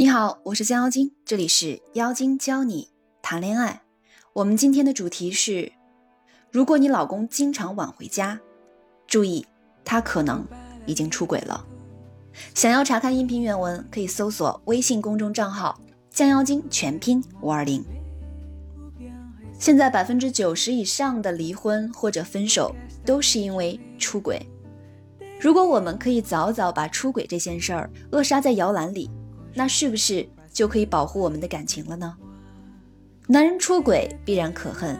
你好，我是江妖精，这里是妖精教你谈恋爱。我们今天的主题是：如果你老公经常晚回家，注意他可能已经出轨了。想要查看音频原文，可以搜索微信公众账号“江妖精”全拼五二零。现在百分之九十以上的离婚或者分手都是因为出轨。如果我们可以早早把出轨这件事儿扼杀在摇篮里。那是不是就可以保护我们的感情了呢？男人出轨必然可恨，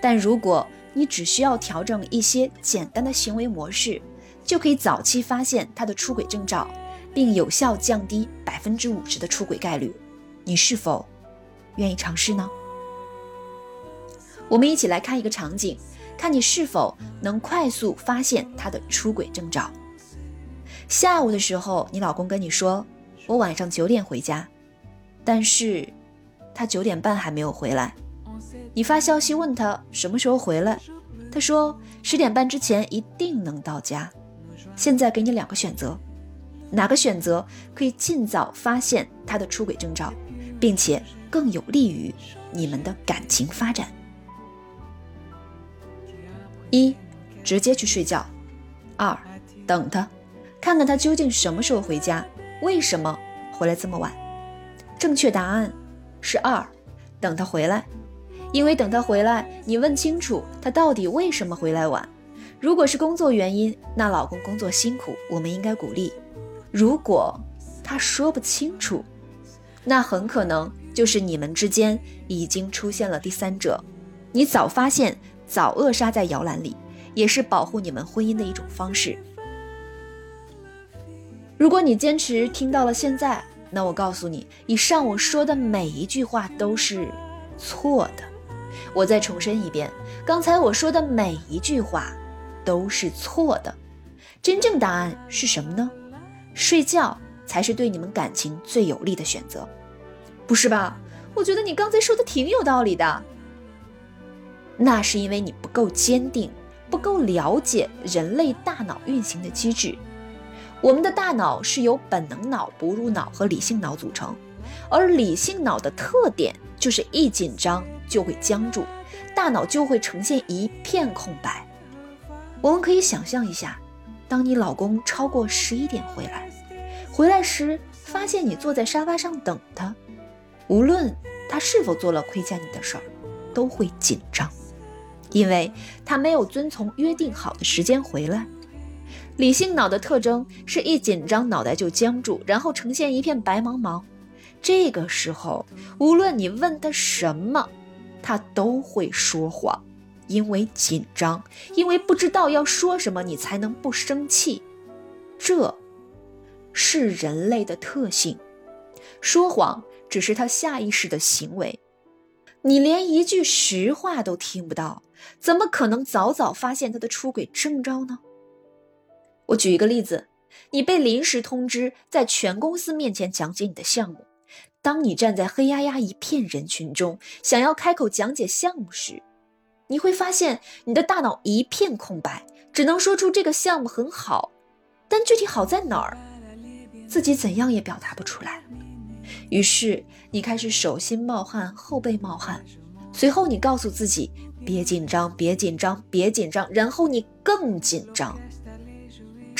但如果你只需要调整一些简单的行为模式，就可以早期发现他的出轨征兆，并有效降低百分之五十的出轨概率。你是否愿意尝试呢？我们一起来看一个场景，看你是否能快速发现他的出轨征兆。下午的时候，你老公跟你说。我晚上九点回家，但是他九点半还没有回来。你发消息问他什么时候回来，他说十点半之前一定能到家。现在给你两个选择，哪个选择可以尽早发现他的出轨征兆，并且更有利于你们的感情发展？一，直接去睡觉；二，等他，看看他究竟什么时候回家。为什么回来这么晚？正确答案是二，等他回来。因为等他回来，你问清楚他到底为什么回来晚。如果是工作原因，那老公工作辛苦，我们应该鼓励。如果他说不清楚，那很可能就是你们之间已经出现了第三者。你早发现，早扼杀在摇篮里，也是保护你们婚姻的一种方式。如果你坚持听到了现在，那我告诉你，以上我说的每一句话都是错的。我再重申一遍，刚才我说的每一句话都是错的。真正答案是什么呢？睡觉才是对你们感情最有利的选择，不是吧？我觉得你刚才说的挺有道理的。那是因为你不够坚定，不够了解人类大脑运行的机制。我们的大脑是由本能脑、哺乳脑和理性脑组成，而理性脑的特点就是一紧张就会僵住，大脑就会呈现一片空白。我们可以想象一下，当你老公超过十一点回来，回来时发现你坐在沙发上等他，无论他是否做了亏欠你的事儿，都会紧张，因为他没有遵从约定好的时间回来。理性脑的特征是一紧张，脑袋就僵住，然后呈现一片白茫茫。这个时候，无论你问他什么，他都会说谎，因为紧张，因为不知道要说什么，你才能不生气。这是人类的特性，说谎只是他下意识的行为。你连一句实话都听不到，怎么可能早早发现他的出轨征兆呢？我举一个例子，你被临时通知在全公司面前讲解你的项目。当你站在黑压压一片人群中，想要开口讲解项目时，你会发现你的大脑一片空白，只能说出这个项目很好，但具体好在哪儿，自己怎样也表达不出来。于是你开始手心冒汗，后背冒汗。随后你告诉自己别紧张，别紧张，别紧张，然后你更紧张。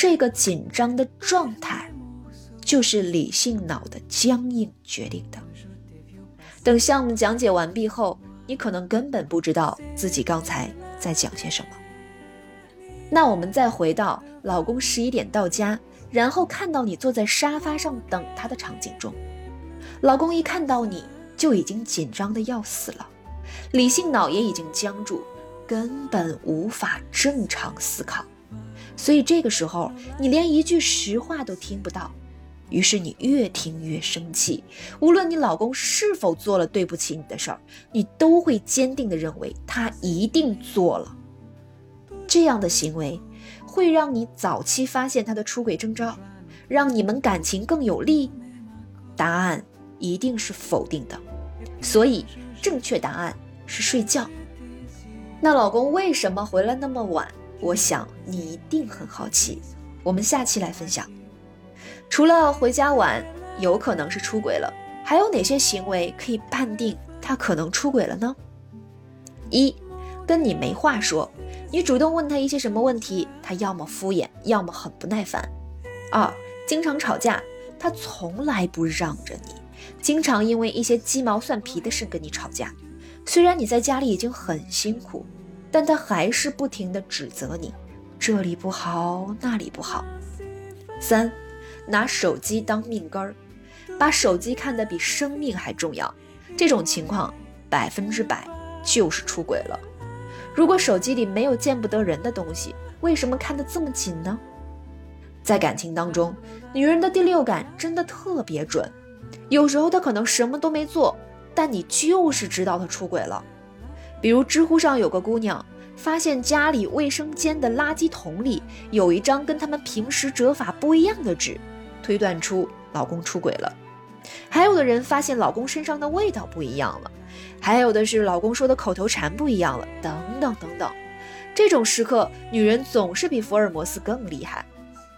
这个紧张的状态，就是理性脑的僵硬决定的。等项目讲解完毕后，你可能根本不知道自己刚才在讲些什么。那我们再回到老公十一点到家，然后看到你坐在沙发上等他的场景中，老公一看到你就已经紧张的要死了，理性脑也已经僵住，根本无法正常思考。所以这个时候，你连一句实话都听不到，于是你越听越生气。无论你老公是否做了对不起你的事儿，你都会坚定地认为他一定做了。这样的行为会让你早期发现他的出轨征兆，让你们感情更有利。答案一定是否定的，所以正确答案是睡觉。那老公为什么回来那么晚？我想你一定很好奇，我们下期来分享。除了回家晚，有可能是出轨了，还有哪些行为可以判定他可能出轨了呢？一，跟你没话说，你主动问他一些什么问题，他要么敷衍，要么很不耐烦。二，经常吵架，他从来不让着你，经常因为一些鸡毛蒜皮的事跟你吵架。虽然你在家里已经很辛苦，但他还是不停的指责你，这里不好，那里不好。三，拿手机当命根儿，把手机看得比生命还重要，这种情况百分之百就是出轨了。如果手机里没有见不得人的东西，为什么看得这么紧呢？在感情当中，女人的第六感真的特别准，有时候她可能什么都没做，但你就是知道她出轨了。比如知乎上有个姑娘。发现家里卫生间的垃圾桶里有一张跟他们平时折法不一样的纸，推断出老公出轨了。还有的人发现老公身上的味道不一样了，还有的是老公说的口头禅不一样了，等等等等。这种时刻，女人总是比福尔摩斯更厉害。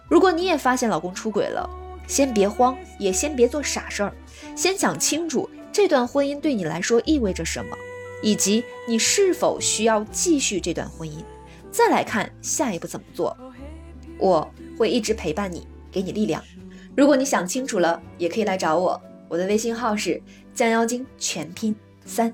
如果你也发现老公出轨了，先别慌，也先别做傻事儿，先想清楚这段婚姻对你来说意味着什么。以及你是否需要继续这段婚姻，再来看下一步怎么做。我会一直陪伴你，给你力量。如果你想清楚了，也可以来找我，我的微信号是降妖精全拼三。